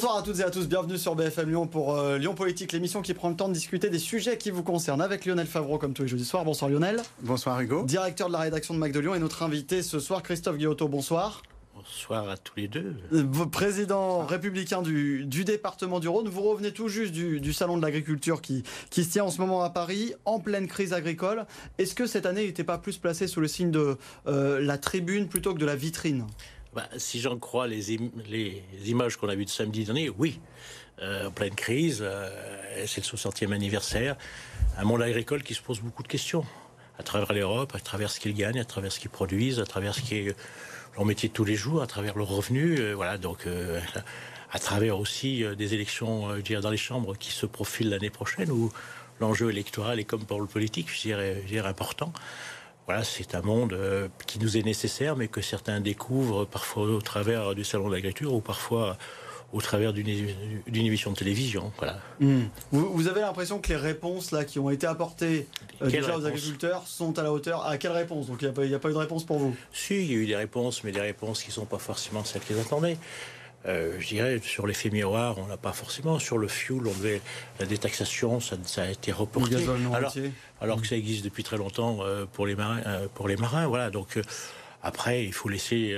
Bonsoir à toutes et à tous, bienvenue sur BFM Lyon pour euh, Lyon Politique, l'émission qui prend le temps de discuter des sujets qui vous concernent avec Lionel Favreau comme tous les jeudis soirs. Bonsoir Lionel. Bonsoir Hugo. Directeur de la rédaction de Mac de Lyon et notre invité ce soir Christophe Guillotot. Bonsoir. Bonsoir à tous les deux. Euh, président républicain du, département du Rhône, vous revenez tout juste du, salon de l'agriculture qui, qui se tient en ce moment à Paris, en pleine crise agricole. Est-ce que cette année n'était pas plus placée sous le signe de euh, la tribune plutôt que de la vitrine? Bah, si j'en crois les, images qu'on a vues de samedi dernier, oui. Euh, en pleine crise, euh, c'est le 60e anniversaire, un monde agricole qui se pose beaucoup de questions. À travers l'Europe, à travers ce qu'ils gagnent, à travers ce qu'ils produisent, à travers ce qui est leur métier de tous les jours, à travers leurs revenus, euh, voilà, donc à travers aussi des élections dans les chambres qui se profilent l'année prochaine, où l'enjeu électoral est comme pour le politique, je je dirais important voilà, c'est un monde euh, qui nous est nécessaire, mais que certains découvrent parfois au travers du salon de l'agriculture ou parfois au travers d'une émission de télévision. Voilà. Hmm. Vous, avez l'impression que les réponses là, qui ont été apportées euh, déjà aux agriculteurs sont à la hauteur À quelle réponse Donc il n'y a, a, pas eu de réponse pour vous? Si, il y a eu des réponses, mais des réponses qui ne sont pas forcément celles qu'ils attendaient. Euh, je dirais, sur l'effet miroir, on n'a pas forcément. Sur le fuel, on devait, la détaxation, ça, ça a été reporté. Alors, alors, que ça existe depuis très longtemps euh, pour, les marins, euh, pour les marins. Voilà. Donc, après, il faut laisser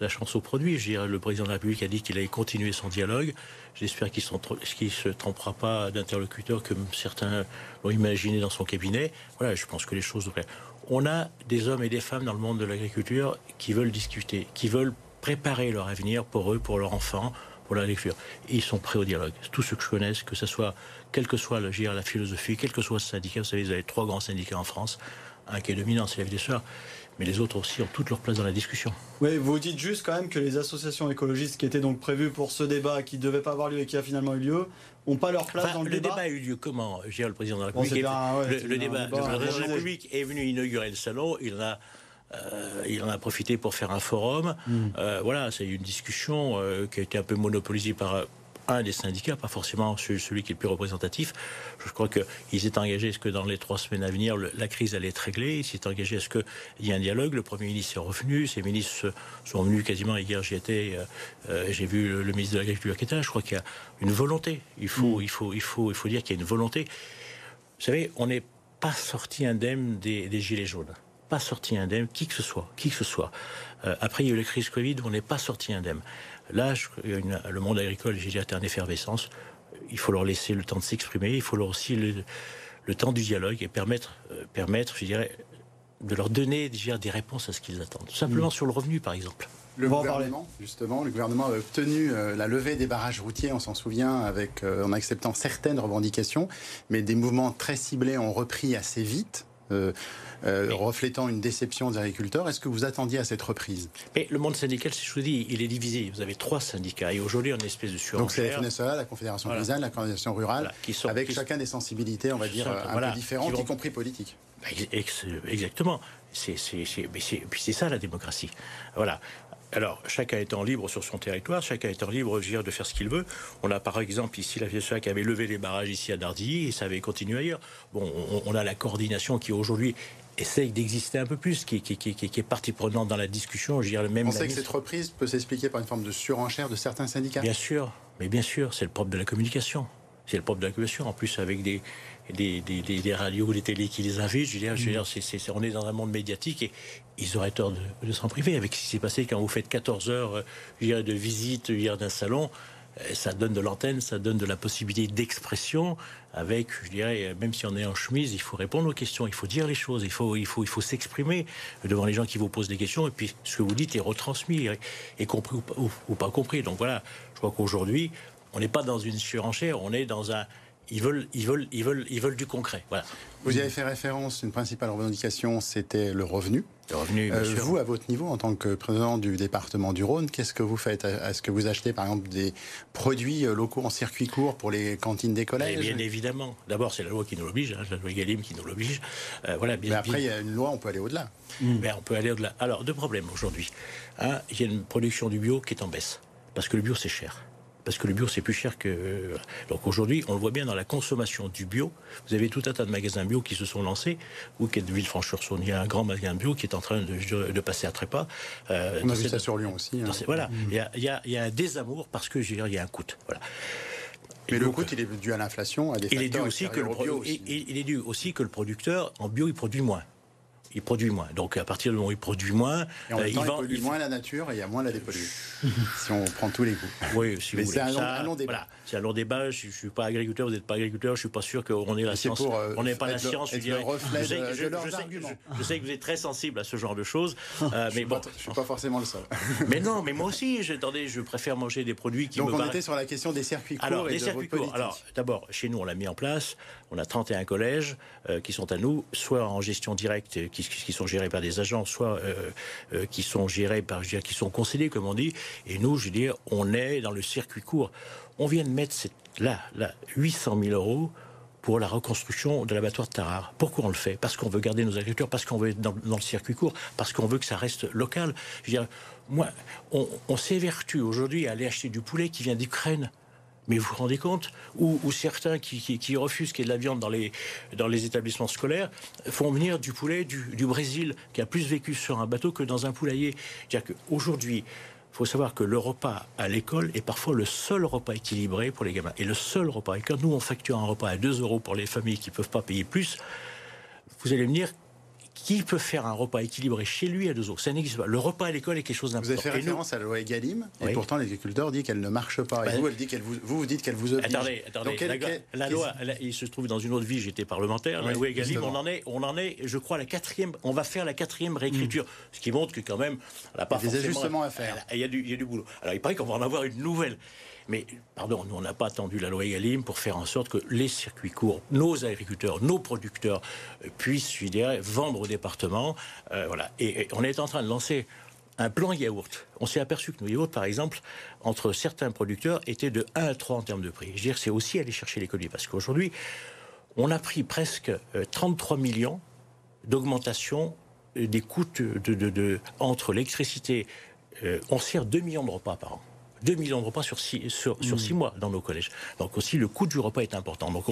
la chance au produit. Je dirais, le président de la République a dit qu'il allait continuer son dialogue. J'espère qu'il ne se trompera pas d'interlocuteur comme certains l'ont imaginé dans son cabinet. Voilà, je pense que les choses. On a des hommes et des femmes dans le monde de l'agriculture qui veulent discuter, qui veulent préparer leur avenir pour eux, pour leurs enfants, pour la lecture. Et ils sont prêts au dialogue. Tous ceux que je connaisse, que ce soit, quelle que soit la philosophie, quel que soit ce syndicat, vous savez, vous avez trois grands syndicats en France, un qui est dominant, c'est la FDSEA, mais les autres aussi ont toute leur place dans la discussion. Oui, vous dites juste quand même que les associations écologistes qui étaient donc prévues pour ce débat, qui ne devait pas avoir lieu et qui a finalement eu lieu, n'ont pas leur place dans le, débat. Le débat a eu lieu comment Je le président de la République. le, débat, le président de la République est venu inaugurer le salon, il a euh, il en a profité pour faire un forum. Mm. Euh, voilà, c'est une discussion euh, qui a été un peu monopolisée par un des syndicats, pas forcément celui qui est le plus représentatif. Je crois qu'il s'est engagé à ce que dans les trois semaines à venir, la crise allait être réglée? Il s'est engagé à ce qu'il y ait un dialogue? Le Premier ministre est revenu. Ces ministres sont venus quasiment hier. J'y étais. J'ai vu le, ministre de l'Agriculture qui était là. Je crois qu'il y a une volonté. Il faut, mm. il faut, il faut, il faut dire qu'il y a une volonté. Vous savez, on n'est pas sorti indemne des Gilets jaunes pas sorti indemne, qui que ce soit, qui que ce soit. Euh, après, il y a eu la crise Covid, on n'est pas sorti indemne. Là, le monde agricole, j'ai été en effervescence. Il faut leur laisser le temps de s'exprimer, il faut leur aussi le, temps du dialogue et permettre, euh, permettre, je dirais, de leur donner des réponses à ce qu'ils attendent. Tout simplement mm. sur le revenu, par exemple. Le gouvernement, justement, le gouvernement a obtenu euh, la levée des barrages routiers, on s'en souvient, avec, en acceptant certaines revendications, mais des mouvements très ciblés ont repris assez vite. Euh, reflétant une déception des agriculteurs. Est-ce que vous attendiez à cette reprise? Mais le monde syndical, si je vous dis, il est divisé. Vous avez trois syndicats et aujourd'hui, on est une espèce de surenchère. Donc c'est la FNSEA, la Confédération paysanne, la Coordination rurale, qui sont, avec chacun des sensibilités, on va dire, un peu différentes, y compris politiques. Bah, exactement. C'est ça la démocratie. Voilà. Alors, chacun étant libre sur son territoire, chacun étant libre de faire ce qu'il veut. On a par exemple ici la FSA qui avait levé les barrages ici à Dardilly et ça avait continué ailleurs. Bon, on, a la coordination qui aujourd'hui essaye d'exister un peu plus, qui, qui, qui, qui, est partie prenante dans la discussion. Je dirais même on sait que cette reprise peut s'expliquer par une forme de surenchère de certains syndicats Bien sûr, mais bien sûr, c'est le propre de la communication. C'est le propre de la communication. En plus, avec des, des, radios, des télés qui les invitent, je veux je on est dans un monde médiatique et ils auraient tort de, s'en priver. Avec ce qui s'est passé quand vous faites 14 heures euh, de visite d'un salon, euh, ça donne de l'antenne, ça donne de la possibilité d'expression. Avec, je dirais, même si on est en chemise, il faut répondre aux questions, il faut dire les choses, il faut, s'exprimer devant les gens qui vous posent des questions. Et puis, ce que vous dites est retransmis, et compris ou pas compris. Donc voilà, je crois qu'aujourd'hui, on n'est pas dans une surenchère, on est dans un, ils veulent, ils veulent, ils veulent, ils veulent du concret. Voilà. Vous y avez fait référence. Une principale revendication, c'était le revenu. Le revenu. Bien euh, Vous, à votre niveau, en tant que président du département du Rhône, qu'est-ce que vous faites? Est-ce que vous achetez, par exemple, des produits euh, locaux en circuit court pour les cantines des collèges? Bien évidemment. D'abord, c'est la loi qui nous l'oblige, hein, la loi Galim qui nous l'oblige. Euh, voilà. Mais après, il y a une loi, on peut aller au-delà. Hmm. on peut aller au-delà. Alors, deux problèmes aujourd'hui. il y a une production du bio qui est en baisse parce que le bio c'est cher parce que le bio c'est plus cher que. Donc aujourd'hui, on le voit bien dans la consommation du bio. Vous avez tout un tas de magasins bio qui se sont lancés, ou qui est de Villefranche-sur-Saône. Il y a un grand magasin bio qui est en train de, passer à trépas. Euh, on a vu ça sur Lyon aussi. Hein. Voilà, mmh. il, y a, un désamour parce que il y a un coût. Voilà. Mais le coût, il est dû à l'inflation, à des il est dû aussi que le il est dû aussi que le producteur en bio il produit moins il produit moins. Donc à partir du moment où il produit moins, et en euh, il, vend, il pollue moins la nature et il y a moins la dépolluer. si on prend tous les coups. Oui, si. C'est un, long débat. Voilà, c'est un long débat. Je ne suis pas agriculteur, vous n'êtes pas agriculteur. Je suis pas sûr qu'on ait la science. Euh, on n'est pas la science. je, sais, que vous êtes très sensible à ce genre de choses, euh, mais bon, je suis pas forcément le seul. mais non, mais moi aussi, attendez, je préfère manger des produits qui Donc on était sur la question des circuits courts. Alors, et les circuits courts. Alors, d'abord, chez nous, on l'a mis en place. On a 31 collèges qui sont à nous, soit en gestion directe, qui, qui sont gérés par des agents, soit euh, euh, qui sont gérés par, je qui sont concédés, comme on dit. Et nous, je veux dire, on est dans le circuit court. On vient de mettre là, là, 800 000 euros pour la reconstruction de l'abattoir de Tarare. Pourquoi on le fait? Parce qu'on veut garder nos agriculteurs, parce qu'on veut être dans, le circuit court, parce qu'on veut que ça reste local. Je veux dire, moi, on s'évertue aujourd'hui à aller acheter du poulet qui vient d'Ukraine. Mais vous vous rendez compte ou, certains qui, refusent qu'il y ait de la viande dans les, établissements scolaires font venir du poulet du, Brésil, qui a plus vécu sur un bateau que dans un poulailler. C'est-à-dire qu'aujourd'hui, il faut savoir que le repas à l'école est parfois le seul repas équilibré pour les gamins. Et le seul repas. Et quand nous, on facture un repas à 2 euros pour les familles qui ne peuvent pas payer plus, vous allez me dire qui peut faire un repas équilibré chez lui à deux euros Ça n'existe pas. Le repas à l'école est quelque chose d'important. Vous avez fait référence à la loi Egalim, et pourtant l'agriculteur dit qu'elle ne marche pas. et bah, vous, elle dit qu'elle vous, vous, dites qu'elle vous oblige. Attendez, attendez. la, loi, il se trouve dans une autre vie, j'étais parlementaire. la loi Egalim, on en, est, on en est, je crois, la quatrième. On va faire la quatrième réécriture. Hmm. Ce qui montre que quand même, elle n'a pas il y a des ajustements à faire. Il y, a du, il y a du boulot. Alors il paraît qu'on va en avoir une nouvelle. Mais, pardon, nous, on n'a pas attendu la loi Egalim pour faire en sorte que les circuits courts, nos agriculteurs, nos producteurs euh, puissent, vendre au département. Euh, voilà. Et, on est en train de lancer un plan yaourt. On s'est aperçu que nos yaourts, par exemple, entre certains producteurs, étaient de 1 à 3 en termes de prix. Je veux dire, c'est aussi aller chercher l'économie. Parce qu'aujourd'hui, on a pris presque 33 euh, millions d'augmentation des coûts entre l'électricité. on sert 2 millions de repas par an. 2 millions de repas sur 6 sur, hmm. mois dans nos collèges. Donc aussi, le coût du repas est important. Donc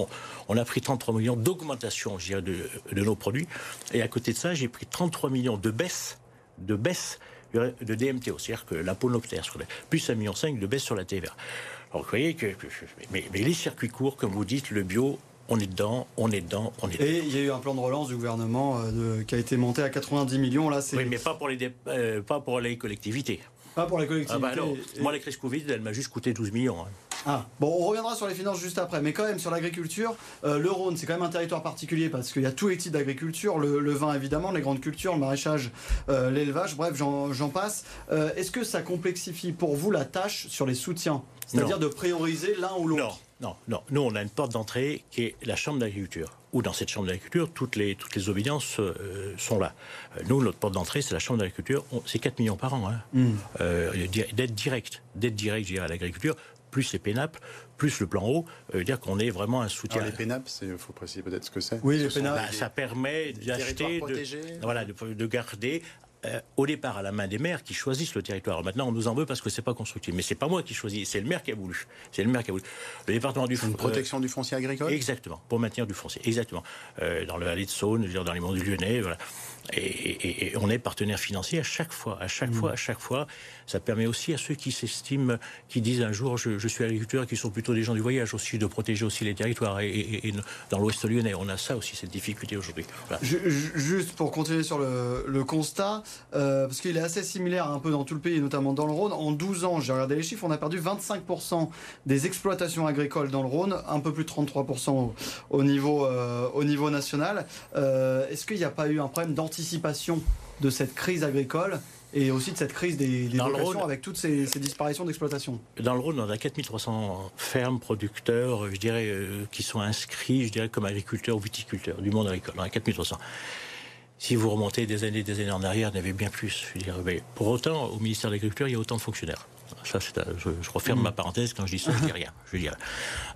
on, a pris 33 millions d'augmentation de, de nos produits. Et à côté de ça, j'ai pris 33 millions de baisse, de baisse de DMTO, c'est-à-dire que l'impôt nocturne, plus 1,5 million de baisse sur la TVA. Alors vous voyez que. Mais, les circuits courts, comme vous dites, le bio, on est dedans, on est dedans, on est dedans. Et il y a eu un plan de relance du gouvernement euh, qui a été monté à 90 millions. Là, oui, mais pas pour les, euh, pas pour les collectivités. Pas pour les collectivités. Ah bah Moi, la crise Covid, elle m'a juste coûté 12 millions. Hein. Ah, bon, on reviendra sur les finances juste après, mais quand même sur l'agriculture, euh, le Rhône, c'est quand même un territoire particulier parce qu'il y a tous les types d'agriculture, le, vin évidemment, les grandes cultures, le maraîchage, euh, l'élevage, bref, j'en passe. Euh, est-ce que ça complexifie pour vous la tâche sur les soutiens? C'est-à-dire de prioriser l'un ou l'autre? Non, non. Nous, on a une porte d'entrée qui est la chambre d'agriculture. Ou dans cette chambre d'agriculture, toutes les, toutes les obédiences sont là. nous, notre porte d'entrée, c'est la chambre d'agriculture, c'est 4 millions par an, hein. D'aide directe, d'aide directe, à l'agriculture plus les pénapes, plus le plan haut, euh, veut dire qu'on est vraiment un soutien. Alors les pénapes, il faut préciser peut-être ce que c'est. Oui, les pénapes. Bah, ça permet d'acheter, de, voilà, de, de garder euh, au départ à la main des maires qui choisissent le territoire. Maintenant, on nous en veut parce que c'est pas constructif. Mais c'est pas moi qui choisis, c'est le maire qui a voulu. C'est le maire qui a voulu. Le département du Une protection du foncier agricole? Exactement, pour maintenir du foncier. Exactement. Euh, dans le vallée de Saône, dans les monts du Lyonnais, voilà. Et, on est partenaire financier à chaque fois, à chaque mmh. fois, à chaque fois. Ça permet aussi à ceux qui s'estiment, qui disent un jour je, suis agriculteur, qui sont plutôt des gens du voyage aussi, de protéger aussi les territoires. Et, dans l'Ouest lyonnais, on a ça aussi, cette difficulté aujourd'hui. Juste pour continuer sur le, constat, euh, parce qu'il est assez similaire un peu dans tout le pays, notamment dans le Rhône. En 12 ans, j'ai regardé les chiffres, on a perdu 25% des exploitations agricoles dans le Rhône, un peu plus de 33% au, niveau, euh, au niveau national. Euh, est-ce qu'il n'y a pas eu un problème de cette crise agricole et aussi de cette crise des, des avec toutes ces, disparitions d'exploitation. Dans le Rhône, on a 4300 fermes, producteurs, je dirais, euh, qui sont inscrits, je dirais, comme agriculteurs ou viticulteurs du monde agricole. On a 4300. Si vous remontez des années des années en arrière, il y en avait bien plus. Je dirais. Mais pour autant, au ministère de l'Agriculture, il y a autant de fonctionnaires. Ça, je, je, referme mm. ma parenthèse quand je dis ça, je dis rien. Je dis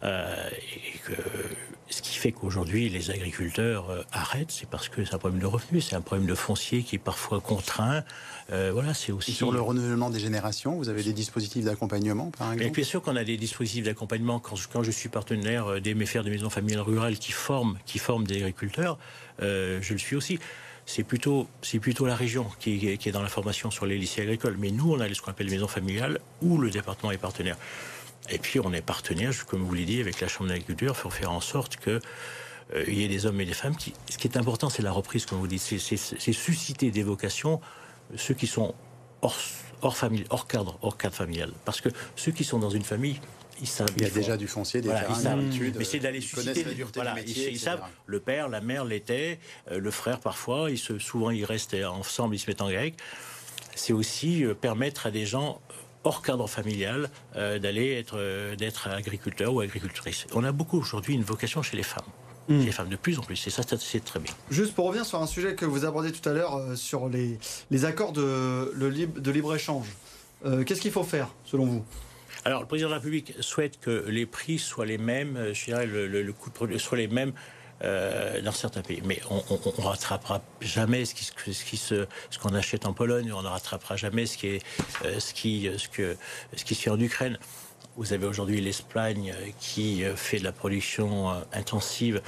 euh, et que, ce qui fait qu'aujourd'hui les agriculteurs euh, arrêtent, c'est parce que c'est un problème de revenus, c'est un problème de foncier qui est parfois contraint. Euh, voilà, c'est aussi. sur le renouvellement des générations, vous avez des dispositifs d'accompagnement, par exemple. bien sûr qu'on a des dispositifs d'accompagnement quand, quand, je suis partenaire des méfères de maisons familiales rurales qui forment, qui forment des agriculteurs. je le suis aussi c'est plutôt, c'est plutôt la région qui, est dans la formation sur les lycées agricoles. Mais nous, on a ce qu'on appelle maison familiale où le département est partenaire. Et puis, on est partenaire, comme vous l'avez dit, avec la Chambre d'agriculture pour faire en sorte que euh, il y ait des hommes et des femmes qui. Ce qui est important, c'est la reprise, comme vous dites. C'est susciter des vocations, ceux qui sont hors, hors famille, hors cadre, hors cadre familial. Parce que ceux qui sont dans une famille, ils savent. Il y a déjà du foncier, des voilà, Mais c'est d'aller susciter. Voilà, ils, savent. Le père, la mère l'étaient, euh, le frère parfois. Ils se, souvent, ils restent ensemble, ils se mettent en grec. C'est aussi euh, permettre à des gens hors cadre familial euh, d'aller être d'être agriculteur ou agricultrice. On a beaucoup aujourd'hui une vocation chez les femmes. Hmm. Les femmes de plus en plus, et ça, c'est très bien. Juste pour revenir sur un sujet que vous abordez tout à l'heure, sur les, les accords de, le de libre-échange. Qu'est-ce qu'il faut faire, selon vous? Alors, le président de la République souhaite que les prix soient les mêmes, euh, je dirais, le, coût de produit soit les mêmes euh, dans certains pays. Mais on, ne rattrapera jamais ce qu'on achète en Pologne. On ne rattrapera jamais ce qui est, euh, ce qui, ce qui se fait en Ukraine. Vous avez aujourd'hui l'Espagne qui fait de la production intensive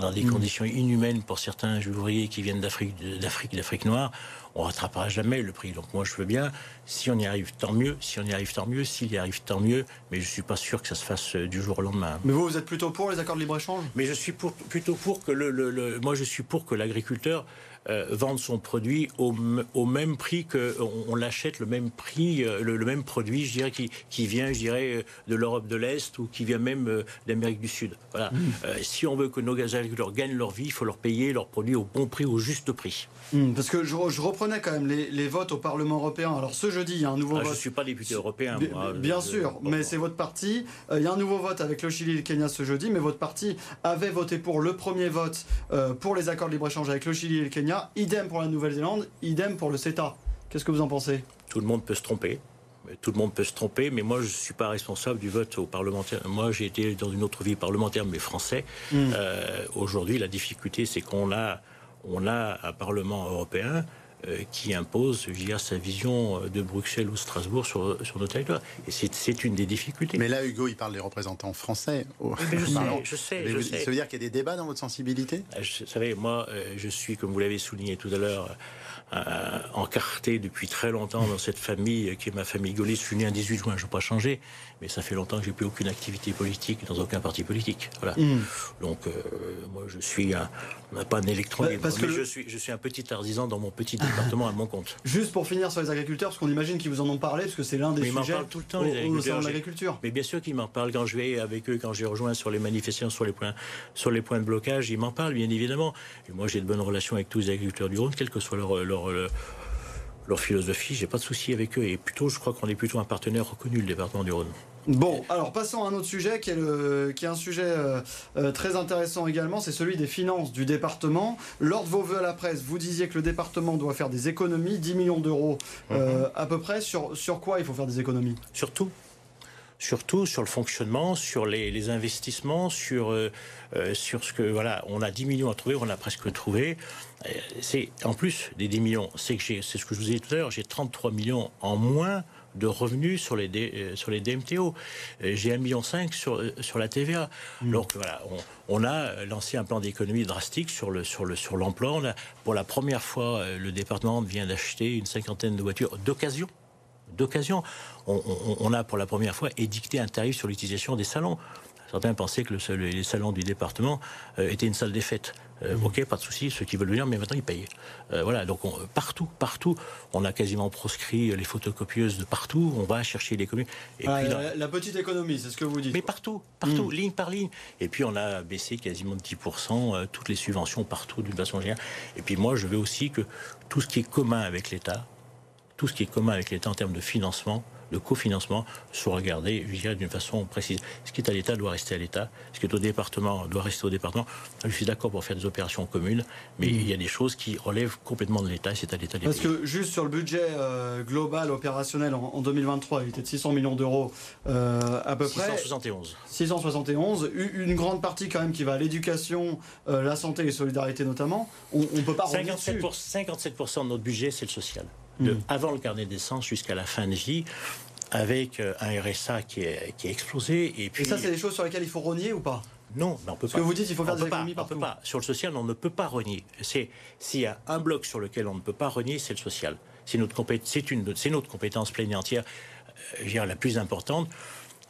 dans des mmh. conditions inhumaines pour certains ouvriers qui viennent d'Afrique, d'Afrique, d'Afrique noire on rattrapera jamais le prix. Donc moi, je veux bien. Si on y arrive, tant mieux. Si on y arrive, tant mieux. S'il y arrive, tant mieux. Mais je suis pas sûr que ça se fasse euh, du jour au lendemain. Mais vous, vous êtes plutôt pour les accords de libre échange Mais je suis plutôt pour que le, moi, je suis pour que l'agriculteur euh, vende son produit au, même prix que on, l'achète le même prix, euh, le, même produit, je dirais, qui, qui vient, je dirais, de l'Europe de l'Est ou qui vient même d'Amérique du Sud. Voilà. Mmh. si on veut que nos agriculteurs gagnent leur vie, il faut leur payer leurs produits au bon prix, au juste prix. Mmh, parce que je, prenez quand même les, votes au Parlement européen. Alors ce jeudi, il y a un nouveau ah, vote. Je ne suis pas député européen. bien sûr, mais c'est votre parti. Euh, il y a un nouveau vote avec le Chili et le Kenya ce jeudi, mais votre parti avait voté pour le premier vote euh, pour les accords de libre-échange avec le Chili et le Kenya. Idem pour la Nouvelle-Zélande, idem pour le CETA. Qu'est-ce que vous en pensez? Tout le monde peut se tromper tout le monde peut se tromper, mais moi, je ne suis pas responsable du vote au parlementaire. Moi, j'ai été dans une autre vie parlementaire, mais français. Hmm. Euh, aujourd'hui, la difficulté, c'est qu'on a, on a un Parlement européen euh, qui impose via sa vision euh, de Bruxelles ou Strasbourg sur, sur nos territoires. Et c'est une des difficultés. Mais là, Hugo, il parle des représentants français. je, sais, je, sais, Ça veut dire qu'il y a des débats dans votre sensibilité? Euh, Vous savez, moi, je suis, comme vous l'avez souligné tout à l'heure, encarté depuis très longtemps dans cette famille qui est ma famille gaulliste. Je suis né un 18 juin, je n'ai pas changé mais ça fait longtemps que j'ai plus aucune activité politique dans aucun parti politique. Voilà. Hmm. Donc, euh, moi, je suis un, pas un électron bah, parce que je, suis, je suis un petit artisan dans mon petit département à mon compte. Juste pour finir sur les agriculteurs, parce qu'on imagine qu'ils vous en ont parlé, parce que c'est l'un des mais sujets tout le temps, les agriculteurs, l'agriculture. Mais bien sûr qu'ils m'en parlent quand je vais avec eux, quand je les rejoins sur les manifestations, sur les points, sur les points de blocage, ils m'en parlent, bien évidemment. Et moi, j'ai de bonnes relations avec tous les agriculteurs du Rhône, quel que soit leur, leur, leur leur philosophie, j'ai pas de souci avec eux. Et plutôt, je crois qu'on est plutôt un partenaire reconnu, le département du Rhône. Bon, alors passons à un autre sujet qui est, le, qui est un sujet euh, euh, très intéressant également, c'est celui des finances du département. Lors de vos voeux à la presse, vous disiez que le département doit faire des économies, 10 millions d'euros euh, mhm. à peu près. Sur, sur quoi il faut faire des économies? Surtout surtout sur le fonctionnement, sur les, investissements, sur, sur ce que voilà, on a 10 millions à trouver, on a presque trouvé. C'est en plus des 10 millions, c'est que c'est ce que je vous ai dit tout à l'heure, j'ai 33 millions en moins de revenus sur les, euh, sur les DMTO. Euh, j'ai 1,5 million sur, euh, sur la TVA. Hmm. Donc voilà, on, a lancé un plan d'économie drastique sur le sur le sur l'emploi. pour la première fois, le département vient d'acheter une cinquantaine de voitures d'occasion. D'occasion, on, a pour la première fois édicté un tarif sur l'utilisation des salons. Certains pensaient que le, les salons du département étaient une salle des fêtes. Euh, ok, pas de souci, ceux qui veulent venir, mais maintenant ils payent. Euh, voilà, donc partout, partout, on a quasiment proscrit les photocopieuses de partout. On va chercher les communes. Et ah, puis, la, petite économie, c'est ce que vous dites. Mais partout, partout, hmm. ligne par ligne. Et puis on a baissé quasiment de 10% euh, toutes les subventions partout d'une façon générale. Et puis moi, je veux aussi que tout ce qui est commun avec l'État, tout ce qui est commun avec l'État en termes de financement, de cofinancement soit regardé, je dirais, d'une façon précise. Ce qui est à l'État doit rester à l'État, ce qui est au département doit rester au département. Je suis d'accord pour faire des opérations communes, mais il y a des choses qui relèvent complètement de l'État et c'est à l'État Parce que juste sur le budget euh, global opérationnel en, 2023, il était de 600 millions d'euros euh, à peu près. 671. 671. Une grande partie quand même qui va à l'éducation, euh, la santé et solidarité notamment. On ne peut pas 57 pour, 57% de notre budget, c'est le social. De hmm. avant le carnet d'essence jusqu'à la fin de vie avec un RSA qui est, qui est explosé. Et, puis... et ça, c'est des choses sur lesquelles il faut rogner ou pas? Non, mais on peut Ce pas. que vous dites, il faut faire des économies partout. On peut pas. Sur le social, on ne peut pas renier. C'est s'il y a un bloc sur lequel on ne peut pas renier, c'est le social. C'est notre, c'est une, c'est notre compétence pleine et entière, euh, la plus importante.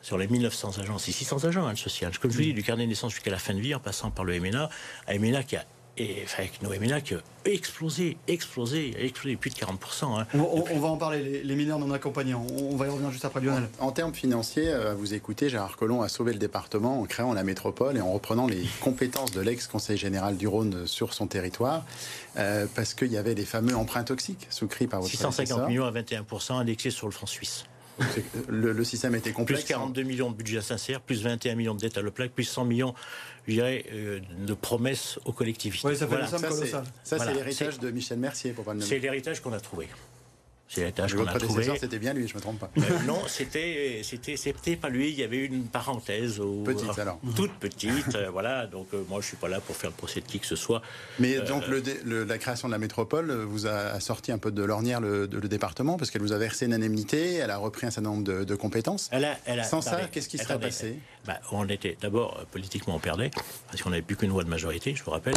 Sur les 1900 agents, c'est 600 agents, hein, le social. Comme je vous dis, du carnet de naissance jusqu'à la fin de vie, en passant par le MNA, un MNA qui a et enfin, avec nos MNA qui a explosé, explosé, explosé plus de 40%. Hein. On, va en parler, les, mineurs non accompagnés. On, va y revenir juste après Lionel. En, termes financiers, euh, à vous écouter, Gérard Collomb a sauvé le département en créant la métropole et en reprenant les compétences de l'ex-conseil général du Rhône sur son territoire, euh, parce qu'il y avait les fameux emprunts toxiques souscrits par votre 650 millions à 21% indexés sur le franc suisse. Le, système était complexe. Plus 42 millions de budget sincère, plus 21 millions de dettes à le plaque, plus 100 millions, je dirais, euh, de promesses aux collectivités. Oui, ça fait Ça, c'est l'héritage de Michel Mercier, pour pas le C'est l'héritage qu'on a trouvé. C'est l'étage qu'on a trouvé. C'était bien lui, je me trompe pas. Euh, non, c'était, c'était, c'était pas lui. Il y avait une parenthèse. petite alors. Toute petite, euh, voilà. Donc euh, moi, je suis pas là pour faire le procès de qui que ce soit. Mais donc le, la création de la métropole vous a sorti un peu de l'ornière le, le, département parce qu'elle vous a versé une indemnité, elle a repris un certain nombre de, compétences. Elle a, elle a, Sans ça, qu'est-ce qui serait passé bah, On était d'abord politiquement on perdait parce qu'on n'avait plus qu'une voix de majorité, je vous rappelle.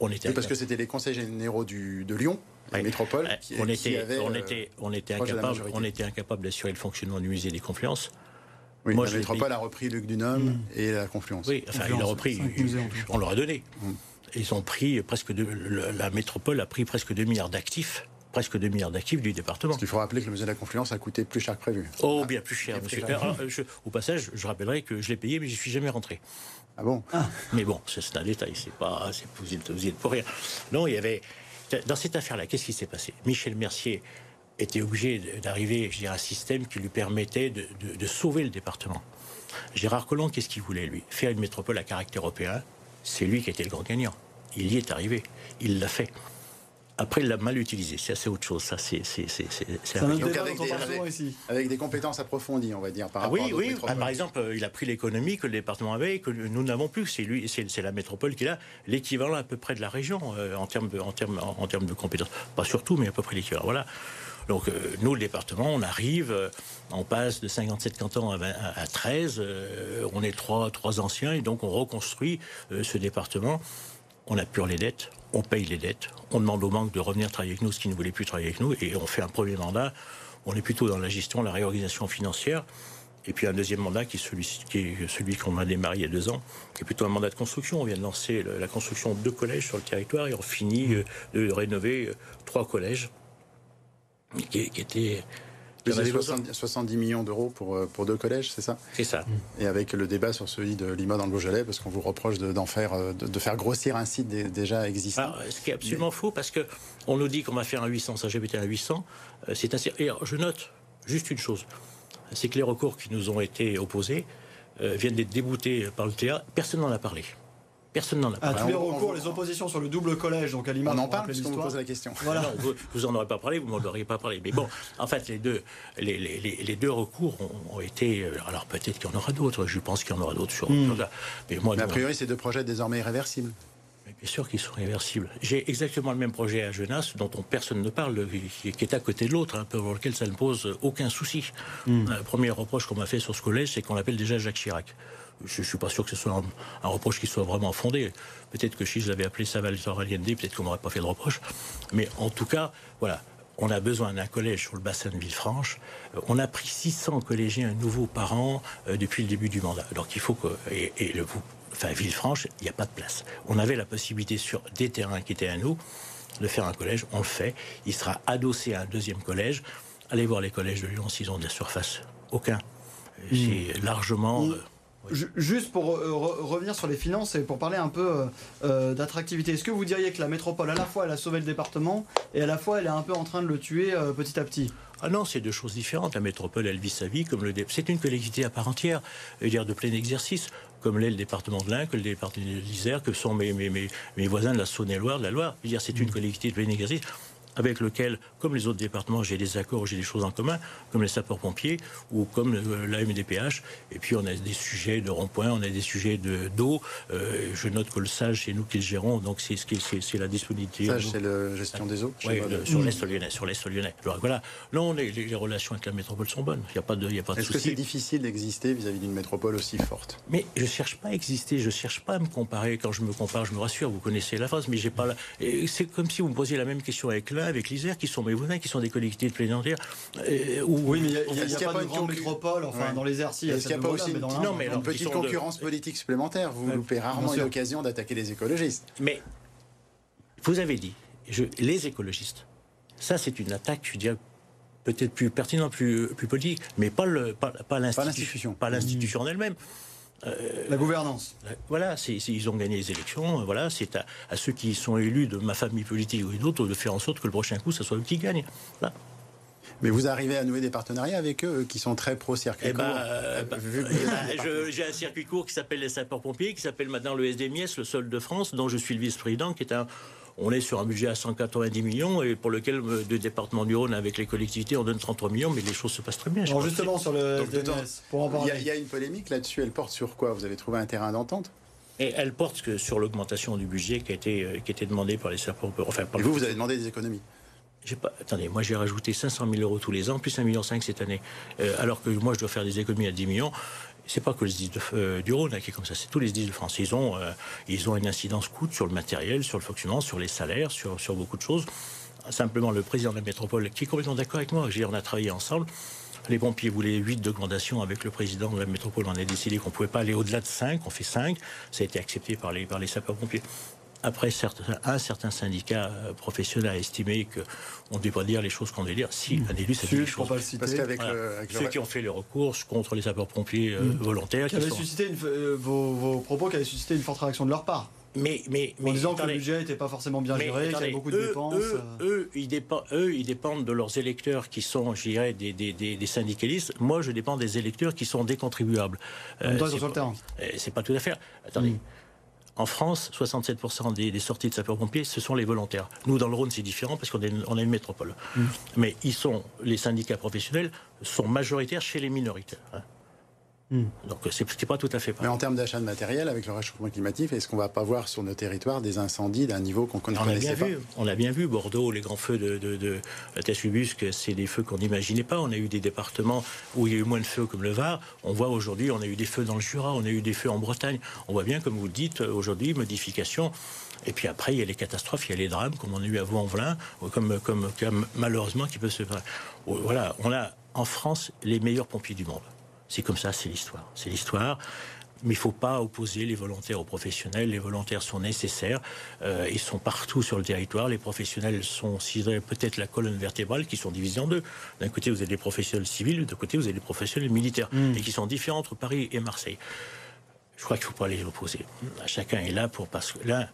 on était. parce que c'était les conseils généraux du, de Lyon la métropole. on, était, on, était, on, était incapable, on était incapable d'assurer le fonctionnement du musée des Confluences. Oui, Moi, la métropole a repris Luc Dunhomme mm. et la Confluence. Oui, enfin, il a repris. on leur a donné. Mm. Ils ont pris presque. la métropole a pris presque 2 milliards d'actifs presque 2 milliards d'actifs du département. Il faut rappeler que le musée de la Confluence a coûté plus cher que prévu. Oh, bien plus cher, monsieur. au passage, je rappellerai que je l'ai payé, mais je n'y suis jamais rentré. Ah bon? Mais bon, c'est un détail, c'est pas. Vous êtes, vous êtes pour rien. Non, il y avait. Dans cette affaire-là, qu'est-ce qui s'est passé? Michel Mercier était obligé d'arriver, je à un système qui lui permettait de, sauver le département. Gérard Collomb, qu'est-ce qu'il voulait, lui? Faire une métropole à caractère européen, c'est lui qui était le grand gagnant. Il y est arrivé. Il l'a fait. Après, il l'a mal utilisé. C'est assez autre chose. Ça, c'est avec, des, compétences approfondies, on va dire. Par ah oui, oui. Ah, par exemple, euh, il a pris l'économie que le département avait et que nous n'avons plus. C'est lui, c'est la métropole qui a l'équivalent à peu près de la région euh, en termes de, en termes, en termes de compétences. Pas surtout, mais à peu près l'équivalent. Voilà. Donc euh, nous, le département, on arrive, on passe de 57 cantons à, 13, on est trois, trois anciens et donc on reconstruit ce département on apure les dettes, on paye les dettes, on demande aux banques de revenir travailler avec nous, ce qui ne voulait plus travailler avec nous, et on fait un premier mandat. On est plutôt dans la gestion, la réorganisation financière. Et puis un deuxième mandat qui est celui, celui qu'on a démarré il y a deux ans, qui est plutôt un mandat de construction. On vient de lancer la construction de deux collèges sur le territoire et on finit euh, de rénover euh, trois collèges qui étaient vous avez 70, millions d'euros pour, euh, pour deux collèges, c'est ça? C'est ça. Et avec le débat sur celui de Lima dans le Beaujolais, parce qu'on vous reproche d'en faire, euh, de, faire grossir un site déjà existant. ce qui est absolument faux, parce que on nous dit qu'on va faire un 800, ça j'ai un 800. C'est assez. Et je note juste une chose, c'est que les recours qui nous ont été opposés euh, viennent d'être déboutés par le TA. Personne n'en a parlé. Personne n'en a parlé. À tous les recours, les oppositions sur le double collège, donc à l'image. On en parle puisqu'on vous pose la question. Voilà. vous, vous en aurez pas parlé, vous m'en auriez pas parlé. Mais bon, en fait, les deux, les, les, les deux recours ont, été. Euh, alors peut-être qu'il y en aura d'autres. Je pense qu'il y en aura d'autres sur. Hmm. Mais, moi, mais a priori, ces deux projets désormais irréversibles. Bien sûr qu'ils sont réversibles. J'ai exactement le même projet à Genasse, dont personne ne parle, qui est à côté de l'autre, hein, pour lequel ça ne pose aucun souci. Hmm. Le premier reproche qu'on m'a fait sur ce collège, c'est qu'on l'appelle déjà Jacques Chirac je ne suis pas sûr que ce soit un, reproche qui soit vraiment fondé. Peut-être que si je l'avais appelé Salvatore Allende, peut-être qu'on n'aurait pas fait de reproche. Mais en tout cas, voilà, on a besoin d'un collège sur le bassin de Villefranche. Euh, on a pris 600 collégiens nouveaux par an euh, depuis le début du mandat. Donc il faut que. Et, le, enfin, Villefranche, il n'y a pas de place. On avait la possibilité sur des terrains qui étaient à nous de faire un collège. On le fait. Il sera adossé à un deuxième collège. Allez voir les collèges de Lyon s'ils ont de la surface. Aucun. Hmm. C'est largement. Juste pour euh, revenir sur les finances et pour parler un peu euh, euh, d'attractivité, est-ce que vous diriez que la métropole, à la fois, elle a sauvé le département et à la fois, elle est un peu en train de le tuer petit à petit? Ah non, c'est deux choses différentes. La métropole, elle vit sa vie comme le. C'est une collectivité à part entière, dire de plein exercice comme l'est le département de l'Ain, que le département de l'Isère, que sont mes, mes, mes, voisins de la Saône-et-Loire, de la Loire. Dire, c'est une collectivité de plein exercice avec lequel, comme les autres départements, j'ai des accords, j'ai des choses en commun, comme les sapeurs-pompiers ou comme la MDPH. Et puis on a des sujets de rond-point, on a des sujets d'eau. Euh, je note que le SAGE, c'est nous qui le gérons, donc c'est c'est la disponibilité. SAGE, c'est la gestion des eaux Oui, sur l'Est lyonnais. Sur l'Est lyonnais. Alors voilà, là, les, les, relations avec la métropole sont bonnes. Il n'y a pas de, y a pas de Est-ce que c'est difficile d'exister vis-à-vis d'une métropole aussi forte? Mais je ne cherche pas à exister, je ne cherche pas à me comparer. Quand je me compare, je me rassure, vous connaissez la phrase, mais j'ai pas. La... C'est comme si vous me posiez la même question avec l'un, avec l'Isère, qui sont mes voisins, qui sont des collectivités plénières. Euh, oui, mais il n'y a, pas, de grande métropole, enfin, dans les airs, il n'y a, pas aussi non, mais une petite concurrence politique supplémentaire Vous loupez rarement l'occasion d'attaquer les écologistes. Mais vous avez dit, je, les écologistes, ça c'est une attaque, je dirais, peut-être plus pertinente, plus, plus politique, mais pas, le, pas, pas l'institution, pas l'institution en elle-même. Euh, la gouvernance. Voilà, ils ont gagné les élections. Voilà, c'est à, ceux qui sont élus de ma famille politique ou une autre de faire en sorte que le prochain coup, ce soit eux qui gagnent. Mais vous arrivez à nouer des partenariats avec eux qui sont très pro-circuit eh court euh, bah, J'ai un circuit court qui s'appelle les sapeurs-pompiers, qui s'appelle maintenant le SDMIS, le Sol de France, dont je suis le vice-président, qui est un on est sur un budget à 190 millions et pour lequel le euh, département du Rhône avec les collectivités on donne 33 millions, mais les choses se passent très bien. Alors justement sur le il y, a une polémique là-dessus. Elle porte sur quoi? Vous avez trouvé un terrain d'entente? Et elle porte que sur l'augmentation du budget qui a été, euh, qui a été demandé par les sapeurs. Enfin, et vous, vous avez demandé des économies? Pas, attendez, moi j'ai rajouté 500 000 euros tous les ans, plus 1,5 million cette année. Euh, alors que moi je dois faire des économies à 10 millions c'est pas que les 10 du Rhône qui est comme ça, c'est tous les 10 de France. Ils ont, euh, ils ont une incidence coût sur le matériel, sur le fonctionnement, sur les salaires, sur, sur beaucoup de choses. Simplement, le président de la métropole, qui est complètement d'accord avec moi, on a travaillé ensemble. Les pompiers voulaient 8 d'augmentation avec le président de la métropole. On a décidé qu'on ne pouvait pas aller au-delà de 5. On fait 5. Ça a été accepté par les, par les sapeurs-pompiers. Après, un certain syndicat euh, professionnel a estimé qu'on ne devait pas dire les choses qu'on devait dire. Si, un élu, ça dit les choses. Parce qu'avec Ceux qui ont fait les recours contre les sapeurs-pompiers euh, mm. volontaires. Qui, suscité euh, vos, propos qui avaient suscité une forte réaction de leur part. Mais, mais, en disant que le budget n'était pas forcément bien géré, qu'il y avait beaucoup de dépenses. Eux, ils dépendent, eux, ils dépendent de leurs électeurs qui sont, je dirais, des, des, des, syndicalistes. Moi, je dépends des électeurs qui sont des contribuables. Le terrain. C'est pas tout à fait. Attendez. Mm. En France, 67% des, sorties de sapeurs-pompiers, ce sont les volontaires. Nous, dans le Rhône, c'est différent parce qu'on est, on une métropole. Mm. Mais ils sont, les syndicats professionnels sont majoritaires chez les minorités. Hein. Hmm. Donc c'est pas tout à fait pareil. Mais en termes d'achat de matériel, avec le réchauffement climatique, est-ce qu'on va pas voir sur nos territoires des incendies d'un niveau qu'on ne connaissait pas On a bien vu Bordeaux, les grands feux de, de, de que c'est des feux qu'on n'imaginait pas. On a eu des départements où il y a eu moins de feux comme le Var. On voit aujourd'hui, on a eu des feux dans le Jura, on a eu des feux en Bretagne. On voit bien, comme vous le dites, aujourd'hui, modification. Et puis après, il y a les catastrophes, il y a les drames, comme on a eu à Vaux-en-Velin, comme, comme, comme malheureusement qui peut se. Voilà, on a en France les meilleurs pompiers du monde. C'est comme ça, c'est l'histoire. C'est l'histoire. Mais il ne faut pas opposer les volontaires aux professionnels. Les volontaires sont nécessaires. Euh, ils sont partout sur le territoire. Les professionnels sont peut-être la colonne vertébrale qui sont divisés en deux. D'un côté, vous avez des professionnels civils, d'un côté, vous avez des professionnels militaires, hmm. et qui sont différents entre Paris et Marseille. Je crois qu'il ne faut pas les opposer. Chacun est là pour parce que l'un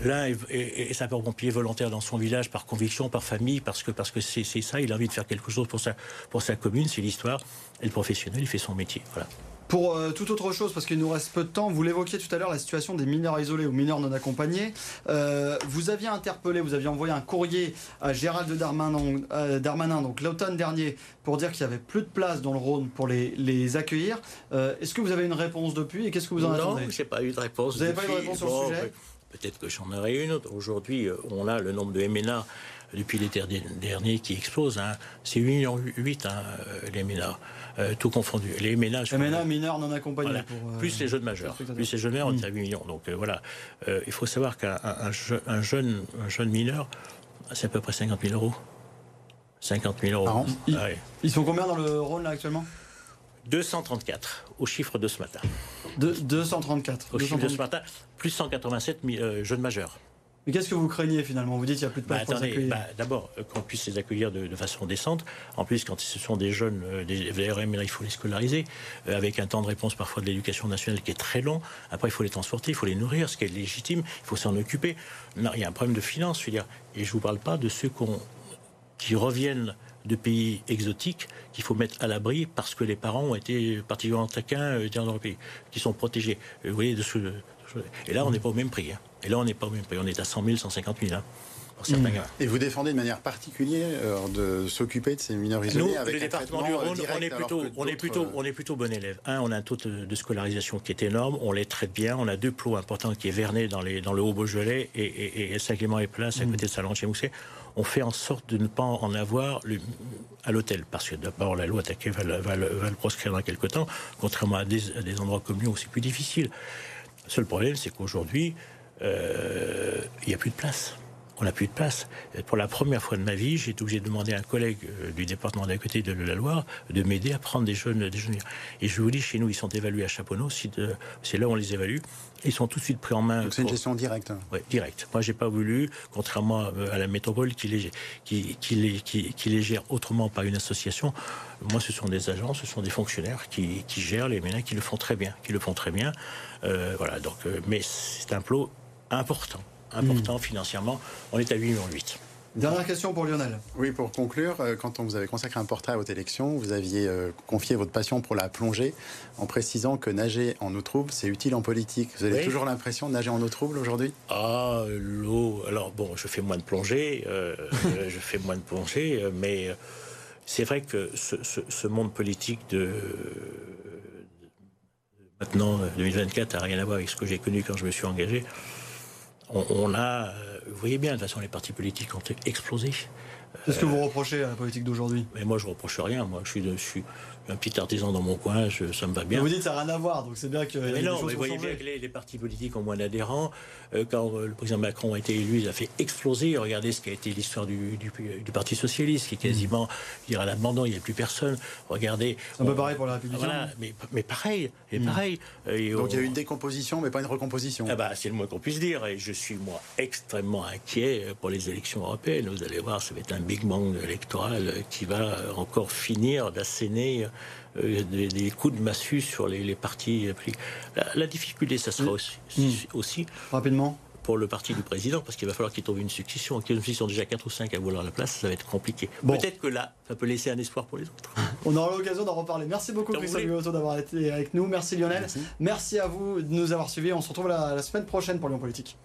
L'un est, sapeur-pompier volontaire dans son village par conviction, par famille, parce que parce que c'est ça, il a envie de faire quelque chose pour sa, pour sa commune, c'est l'histoire. Et le professionnel, il fait son métier. Voilà. Pour euh, toute autre chose, parce qu'il nous reste peu de temps, vous l'évoquiez tout à l'heure, la situation des mineurs isolés ou mineurs non accompagnés. Euh, vous aviez interpellé, vous aviez envoyé un courrier à Gérald Darmanin, euh, Darmanin donc l'automne dernier, pour dire qu'il n'y avait plus de place dans le Rhône pour les, les accueillir. Est-ce que vous avez une réponse depuis et qu'est-ce que vous en attendez Non, je n'ai pas eu de réponse. Vous n'avez pas eu de réponse sur le sujet? Peut-être que j'en aurai une autre. Aujourd'hui, euh, on a le nombre de MNA depuis l'été dernier qui explose. Hein. C'est 8 millions 8, hein, euh, les MNA, euh, tout confondu. Les MNA, MNA mineurs non accompagnés. plus les jeunes majeurs. Plus les jeunes majeurs, on est à 8 millions. Donc voilà, il faut savoir qu'un jeune, un jeune mineur, c'est à peu près 50 000 euros. 50 000 euros. Ils, ils sont combien dans le Rhône là actuellement? 234 au chiffre de ce matin. De, 234 Au chiffre de ce matin, plus 187 euh, jeunes majeurs. Mais qu'est-ce que vous craignez finalement? Vous dites qu'il n'y a plus de place bah, pour les accueillir. Bah, D'abord, euh, qu'on puisse les accueillir de, façon décente. En plus, quand ce sont des jeunes, euh, des VRM, il faut les scolariser, avec un temps de réponse parfois de l'éducation nationale qui est très long. Après, il faut les transporter, il faut les nourrir, ce qui est légitime, il faut s'en occuper. Non, il y a un problème de finance, je veux dire. Et je ne vous parle pas de ceux qui reviennent de pays exotiques qu'il faut mettre à l'abri parce que les parents ont été particulièrement taquins dans leur pays, qui sont protégés. Vous de ce, et là, on n'est pas au même prix. Hein. Et là, on n'est pas au même prix. On est à 100 000, 150 000. Hein. Mmh. Et vous défendez de manière particulière euh, de s'occuper de ces mineurs isolés Nous, avec le département du Rhône, on est plutôt, on est plutôt, on est plutôt bon élève. Un, on a un taux de scolarisation qui est énorme, on les traite bien, on a deux plots importants qui est Vernet dans, les, dans le Haut-Beaujolais et, et, et Saint-Clément et Place à mmh. côté de Salon chez Mousset. On fait en sorte de ne pas en avoir le, à l'hôtel, parce que d'abord la loi attaquée va, va, va, le proscrire dans quelques temps, contrairement à des, à des endroits communaux où c'est plus difficile. Le seul problème, c'est qu'aujourd'hui, euh, il n'y a plus de place on n'a plus de place. pour la première fois de ma vie, j'ai été obligé de demander à un collègue euh, du département d'à côté de la Loire de m'aider à prendre des jeunes, des jeunes. Et je vous dis, chez nous, ils sont évalués à Chaponneau. C'est là où on les évalue. Ils sont tout de suite pris en main. c'est une gestion directe. Oui, directe. Moi, j'ai pas voulu, contrairement à la métropole qui les, qui, qui, les, qui, les gère autrement par une association. Moi, ce sont des agents, ce sont des fonctionnaires qui, gèrent les ménages, qui le font très bien, qui le font très bien. Euh, voilà. Donc, euh, mais c'est un plot important important financièrement. On est à 8,8 millions. Dernière question pour Lionel. Oui, pour conclure, euh, quand on vous avait consacré un portrait à votre élection, vous aviez euh, confié votre passion pour la plongée en précisant que nager en eau trouble, c'est utile en politique. Vous avez toujours l'impression de nager en eau trouble aujourd'hui? Ah, l'eau. Alors bon, je fais moins de plongée, euh, je fais moins de plongée, mais c'est vrai que ce, ce, monde politique de maintenant 2024 n'a rien à voir avec ce que j'ai connu quand je me suis engagé on, a, euh, vous voyez bien, de toute façon, les partis politiques ont explosé. Qu'est-ce que vous reprochez à la politique d'aujourd'hui? Mais moi, je reproche rien. Moi, je suis, je suis, un petit artisan dans mon coin, ça me va bien. vous dites ça n'a rien à voir, donc c'est bien que. Mais non, vous voyez bien que les, partis politiques ont moins d'adhérents. Euh, quand euh, le président Macron a été élu, il a fait exploser. Regardez ce qu'a été l'histoire du, du, Parti Socialiste, qui est quasiment mmh. à l'abandon, il n'y a plus personne. Regardez. C'est un peu pareil pour la République. Voilà, mais, mais pareil, et mmh. pareil. Euh, donc il y a eu une décomposition, mais pas une recomposition. Ah bah, c'est le moins qu'on puisse dire. Et je suis, moi, extrêmement inquiet pour les élections européennes. Vous allez voir, ça va être un big bang électoral qui va encore finir d'asséner euh, des, coups de massue sur les, partis. La, la, difficulté, ça sera aussi, hmm. aussi rapidement pour le parti du président, parce qu'il va falloir qu'il trouve une succession. Qu'ils sont déjà 4 ou 5 à vouloir la place, ça va être compliqué. Peut-être que là, ça peut laisser un espoir pour les autres. On aura l'occasion d'en reparler. Merci beaucoup, Christophe Guillotot, d'avoir été avec nous. Merci, Lionel. Merci. à vous de nous avoir suivis. On se retrouve la, la semaine prochaine pour Lyon Politique.